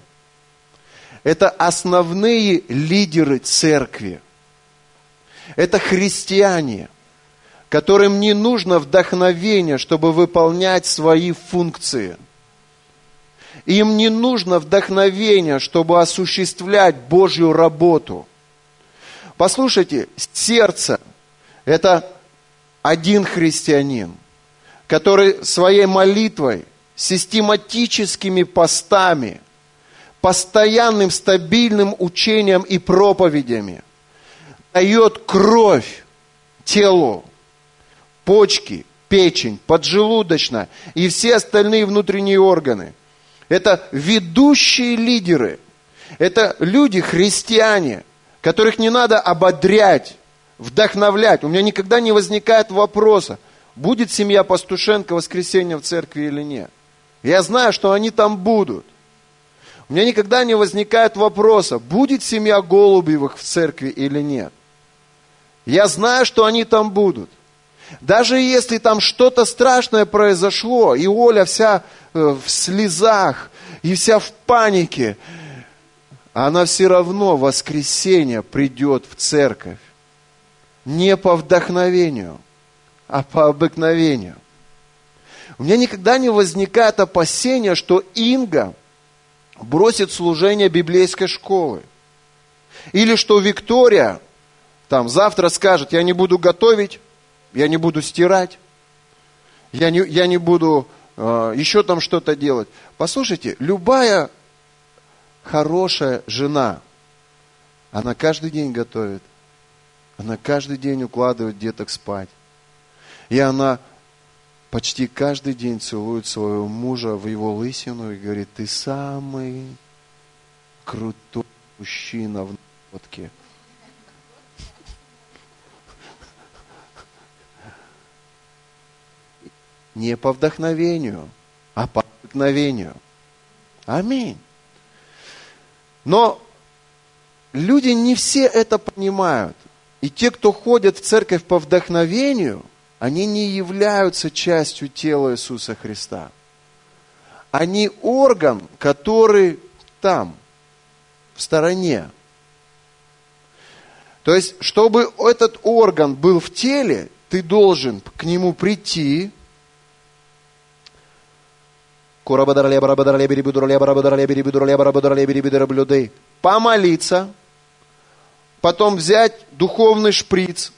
– это основные лидеры церкви. Это христиане, которым не нужно вдохновение, чтобы выполнять свои функции. Им не нужно вдохновение, чтобы осуществлять Божью работу. Послушайте, сердце – это один христианин, который своей молитвой, систематическими постами, постоянным стабильным учением и проповедями дает кровь телу, почки, печень, поджелудочная и все остальные внутренние органы. Это ведущие лидеры. Это люди, христиане, которых не надо ободрять, вдохновлять. У меня никогда не возникает вопроса, будет семья Пастушенко воскресенье в церкви или нет. Я знаю, что они там будут. У меня никогда не возникает вопроса, будет семья Голубевых в церкви или нет. Я знаю, что они там будут. Даже если там что-то страшное произошло, и Оля вся э, в слезах, и вся в панике, она все равно в воскресенье придет в церковь. Не по вдохновению, а по обыкновению. У меня никогда не возникает опасения, что Инга бросит служение библейской школы. Или что Виктория там завтра скажет, я не буду готовить, я не буду стирать, я не, я не буду э, еще там что-то делать. Послушайте, любая хорошая жена, она каждый день готовит, она каждый день укладывает деток спать. И она почти каждый день целует своего мужа в его лысину и говорит, ты самый крутой мужчина в водке. Не по вдохновению, а по обыкновению. Аминь. Но люди не все это понимают. И те, кто ходят в церковь по вдохновению, они не являются частью тела Иисуса Христа. не орган, который там, в стороне. То есть, чтобы этот орган был в теле, ты должен к нему прийти, помолиться, потом взять духовный шприц,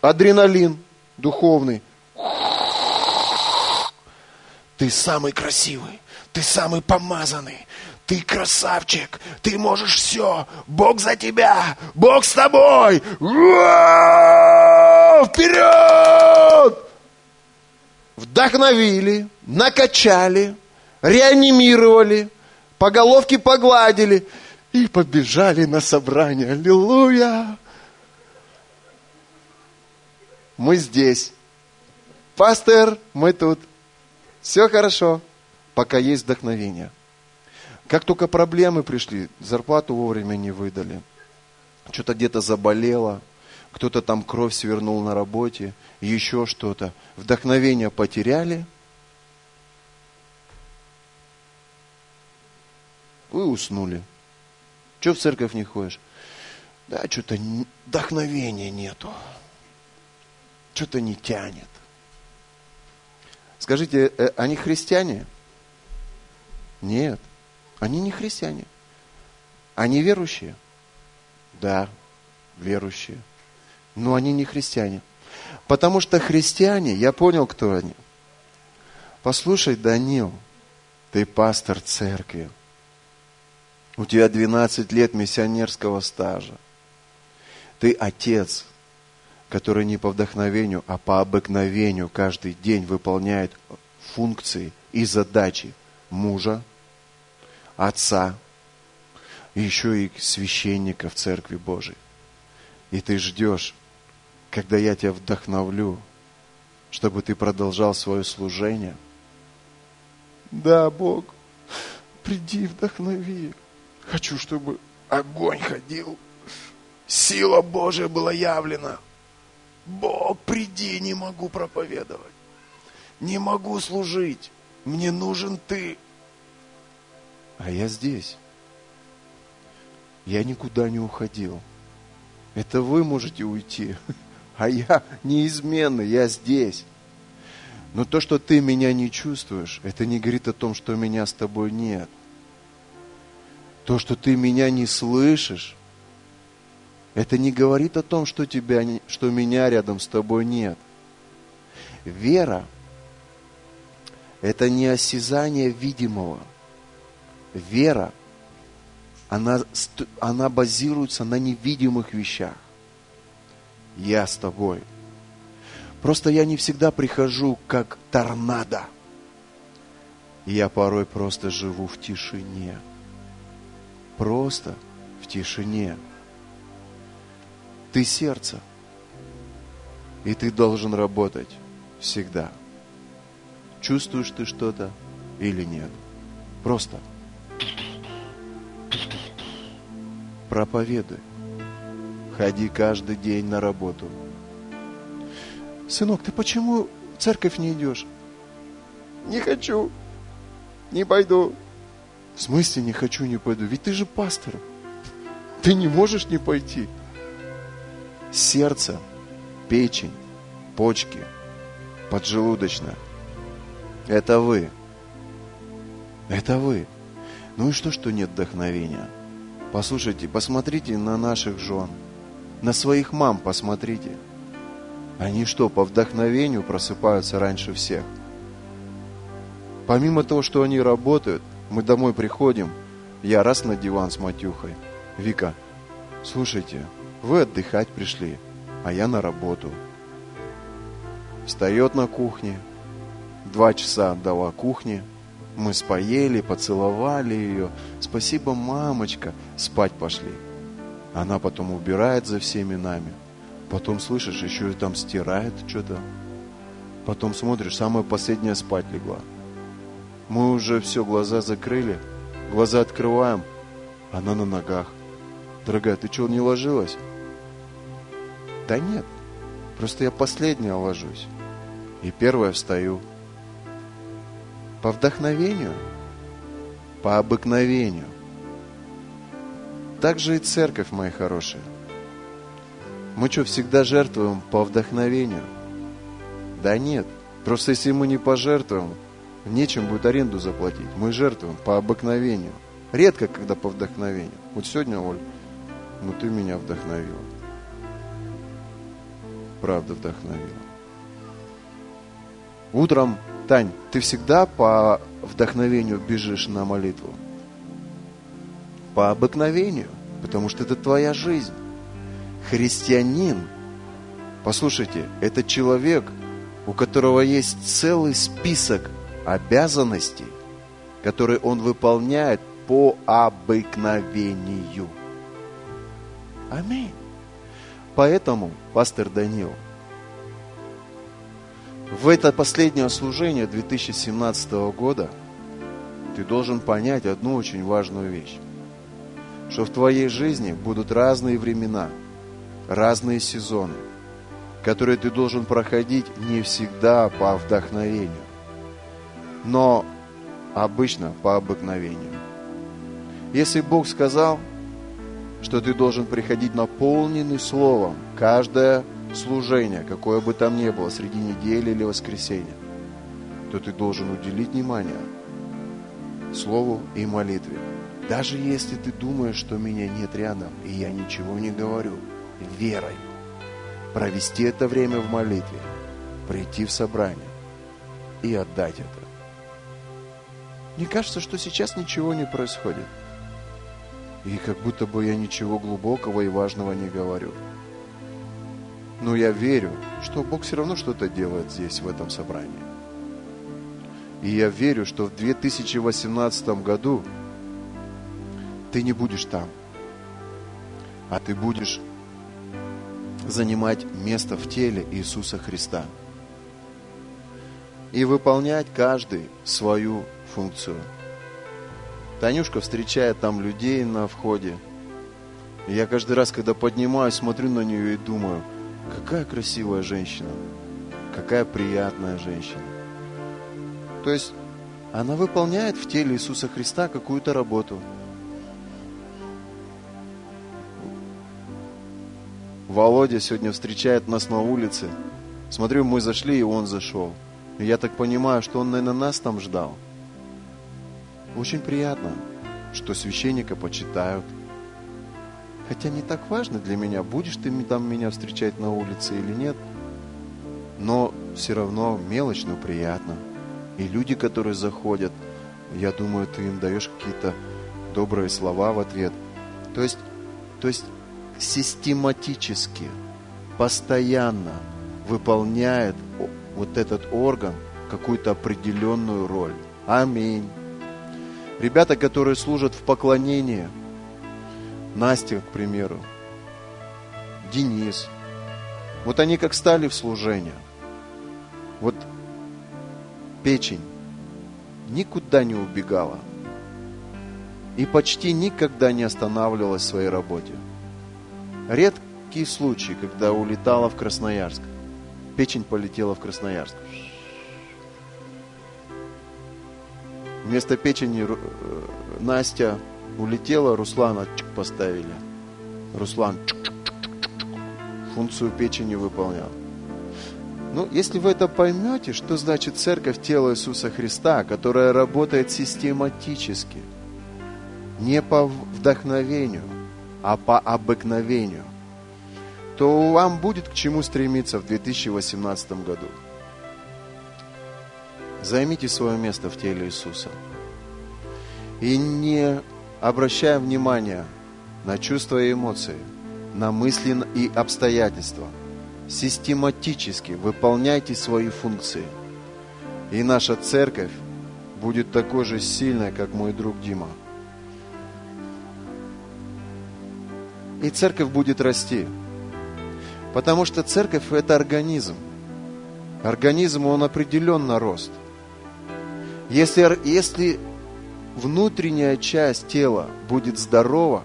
адреналин духовный. Ты самый красивый, ты самый помазанный, ты красавчик, ты можешь все, Бог за тебя, Бог с тобой, вперед! Вдохновили, накачали, реанимировали, по головке погладили и побежали на собрание. Аллилуйя! Мы здесь. Пастор, мы тут. Все хорошо, пока есть вдохновение. Как только проблемы пришли, зарплату вовремя не выдали, что-то где-то заболело, кто-то там кровь свернул на работе, еще что-то. Вдохновение потеряли, вы уснули. Че в церковь не ходишь? Да, что-то вдохновения нету. Что-то не тянет. Скажите, э, они христиане? Нет, они не христиане. Они верующие? Да, верующие. Но они не христиане. Потому что христиане, я понял, кто они. Послушай, Данил, ты пастор церкви. У тебя 12 лет миссионерского стажа. Ты отец, который не по вдохновению, а по обыкновению каждый день выполняет функции и задачи мужа, отца, еще и священника в Церкви Божией. И ты ждешь, когда я тебя вдохновлю, чтобы ты продолжал свое служение. Да, Бог, приди, вдохнови. Хочу, чтобы огонь ходил, сила Божия была явлена – Бог, приди, не могу проповедовать. Не могу служить. Мне нужен ты. А я здесь. Я никуда не уходил. Это вы можете уйти. А я неизменно, я здесь. Но то, что ты меня не чувствуешь, это не говорит о том, что меня с тобой нет. То, что ты меня не слышишь, это не говорит о том, что, тебя, что меня рядом с тобой нет. Вера – это не осязание видимого. Вера, она, она базируется на невидимых вещах. Я с тобой. Просто я не всегда прихожу как торнадо. Я порой просто живу в тишине. Просто в тишине. Ты сердце. И ты должен работать всегда. Чувствуешь ты что-то или нет. Просто проповедуй. Ходи каждый день на работу. Сынок, ты почему в церковь не идешь? Не хочу. Не пойду. В смысле не хочу, не пойду? Ведь ты же пастор. Ты не можешь не пойти сердце, печень, почки, поджелудочная. Это вы. Это вы. Ну и что, что нет вдохновения? Послушайте, посмотрите на наших жен, на своих мам посмотрите. Они что, по вдохновению просыпаются раньше всех? Помимо того, что они работают, мы домой приходим, я раз на диван с матюхой. Вика, слушайте, вы отдыхать пришли, а я на работу. Встает на кухне. Два часа отдала кухне. Мы споели, поцеловали ее. Спасибо, мамочка. Спать пошли. Она потом убирает за всеми нами. Потом слышишь, еще и там стирает что-то. Потом смотришь, самая последняя спать легла. Мы уже все, глаза закрыли. Глаза открываем. Она на ногах. Дорогая, ты что, не ложилась? Да нет, просто я последняя ложусь. И первая встаю. По вдохновению, по обыкновению. Так же и церковь, мои хорошие. Мы что, всегда жертвуем по вдохновению? Да нет. Просто если мы не пожертвуем, нечем будет аренду заплатить. Мы жертвуем по обыкновению. Редко, когда по вдохновению. Вот сегодня, Оль, ну ты меня вдохновила. Правда вдохновила. Утром, Тань, ты всегда по вдохновению бежишь на молитву? По обыкновению, потому что это твоя жизнь. Христианин, послушайте, это человек, у которого есть целый список обязанностей, которые он выполняет по обыкновению. Аминь. Поэтому, пастор Данил, в это последнее служение 2017 года ты должен понять одну очень важную вещь. Что в твоей жизни будут разные времена, разные сезоны, которые ты должен проходить не всегда по вдохновению, но обычно по обыкновению. Если Бог сказал, что ты должен приходить наполненный Словом каждое служение, какое бы там ни было, среди недели или воскресенья, то ты должен уделить внимание Слову и молитве. Даже если ты думаешь, что меня нет рядом, и я ничего не говорю, верой провести это время в молитве, прийти в собрание и отдать это. Мне кажется, что сейчас ничего не происходит. И как будто бы я ничего глубокого и важного не говорю. Но я верю, что Бог все равно что-то делает здесь, в этом собрании. И я верю, что в 2018 году ты не будешь там, а ты будешь занимать место в теле Иисуса Христа и выполнять каждый свою функцию. Танюшка встречает там людей на входе. И я каждый раз, когда поднимаюсь, смотрю на нее и думаю, какая красивая женщина, какая приятная женщина. То есть она выполняет в теле Иисуса Христа какую-то работу. Володя сегодня встречает нас на улице. Смотрю, мы зашли, и он зашел. Я так понимаю, что он, наверное, нас там ждал. Очень приятно, что священника почитают. Хотя не так важно для меня, будешь ты там меня встречать на улице или нет. Но все равно мелочь, но приятно. И люди, которые заходят, я думаю, ты им даешь какие-то добрые слова в ответ. То есть, то есть систематически, постоянно выполняет вот этот орган какую-то определенную роль. Аминь. Ребята, которые служат в поклонении, Настя, к примеру, Денис, вот они как стали в служение. Вот печень никуда не убегала и почти никогда не останавливалась в своей работе. Редкий случай, когда улетала в Красноярск. Печень полетела в Красноярск. Вместо печени э, Настя улетела, Руслана поставили. Руслан функцию печени выполнял. Ну, если вы это поймете, что значит церковь тела Иисуса Христа, которая работает систематически, не по вдохновению, а по обыкновению, то вам будет к чему стремиться в 2018 году. Займите свое место в теле Иисуса. И не обращая внимания на чувства и эмоции, на мысли и обстоятельства, систематически выполняйте свои функции. И наша церковь будет такой же сильной, как мой друг Дима. И церковь будет расти. Потому что церковь – это организм. Организм, он определенно рост. Если, если внутренняя часть тела будет здорова,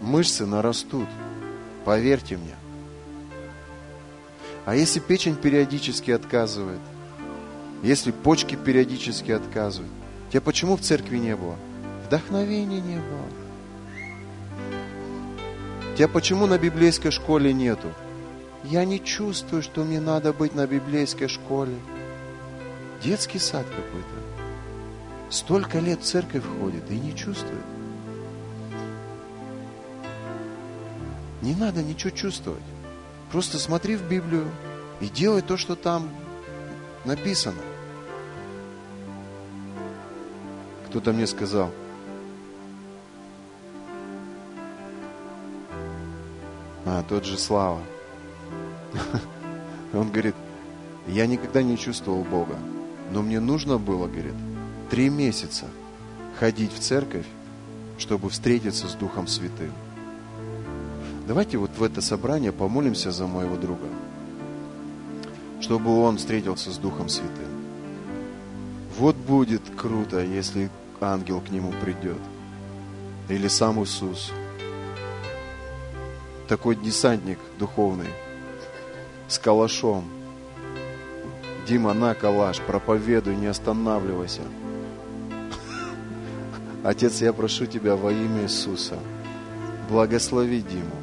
мышцы нарастут. Поверьте мне. А если печень периодически отказывает, если почки периодически отказывают, тебя почему в церкви не было? Вдохновения не было. Тебя почему на библейской школе нету? Я не чувствую, что мне надо быть на библейской школе. Детский сад какой-то. Столько лет в церковь ходит и не чувствует. Не надо ничего чувствовать. Просто смотри в Библию и делай то, что там написано. Кто-то мне сказал, а, тот же Слава. Он говорит, я никогда не чувствовал Бога, но мне нужно было, говорит, три месяца ходить в церковь, чтобы встретиться с Духом Святым. Давайте вот в это собрание помолимся за моего друга, чтобы он встретился с Духом Святым. Вот будет круто, если ангел к нему придет. Или сам Иисус. Такой десантник духовный с калашом. Дима, на калаш, проповедуй, не останавливайся. Отец, я прошу Тебя во имя Иисуса, благослови Диму.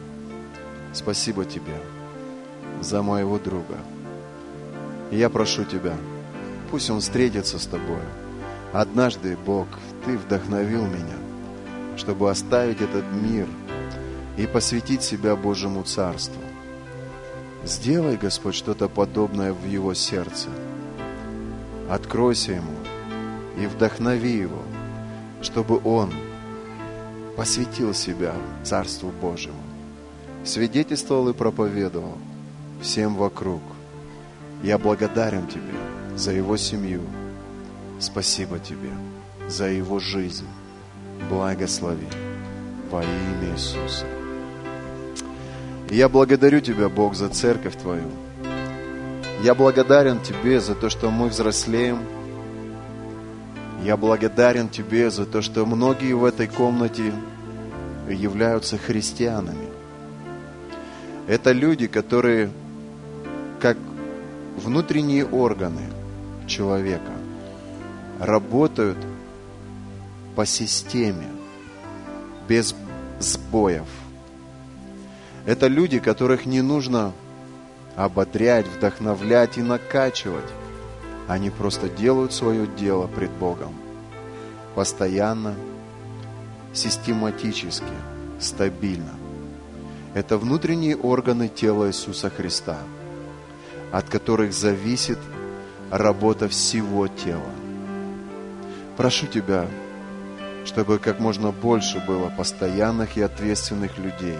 Спасибо Тебе за моего друга. Я прошу Тебя, пусть он встретится с Тобой. Однажды, Бог, Ты вдохновил меня, чтобы оставить этот мир и посвятить себя Божьему Царству. Сделай, Господь, что-то подобное в его сердце. Откройся ему и вдохнови его, чтобы он посвятил себя Царству Божьему свидетельствовал и проповедовал всем вокруг. Я благодарен Тебе за его семью. Спасибо Тебе за его жизнь. Благослови во имя Иисуса. Я благодарю Тебя, Бог, за церковь Твою. Я благодарен Тебе за то, что мы взрослеем. Я благодарен Тебе за то, что многие в этой комнате являются христианами. Это люди, которые как внутренние органы человека работают по системе, без сбоев. Это люди, которых не нужно ободрять, вдохновлять и накачивать. Они просто делают свое дело пред Богом. Постоянно, систематически, стабильно. Это внутренние органы тела Иисуса Христа, от которых зависит работа всего тела. Прошу Тебя, чтобы как можно больше было постоянных и ответственных людей,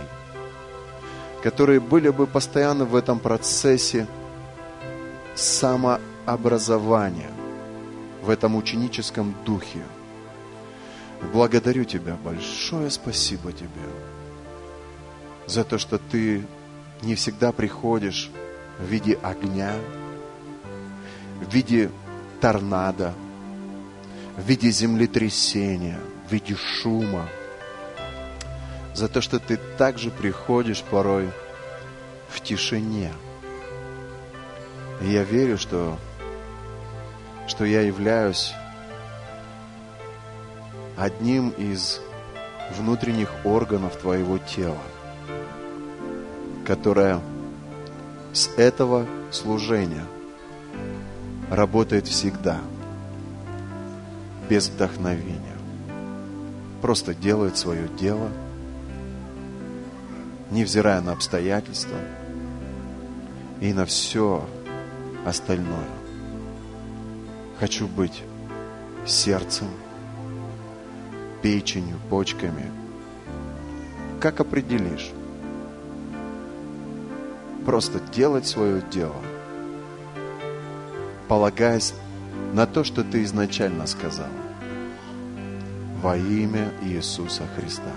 которые были бы постоянно в этом процессе самообразования, в этом ученическом духе. Благодарю Тебя, большое спасибо Тебе за то, что ты не всегда приходишь в виде огня, в виде торнадо, в виде землетрясения, в виде шума. За то, что ты также приходишь порой в тишине. И я верю, что, что я являюсь одним из внутренних органов твоего тела – которая с этого служения работает всегда, без вдохновения. Просто делает свое дело, невзирая на обстоятельства и на все остальное. Хочу быть сердцем, печенью, почками. Как определишь? просто делать свое дело, полагаясь на то, что ты изначально сказал. Во имя Иисуса Христа.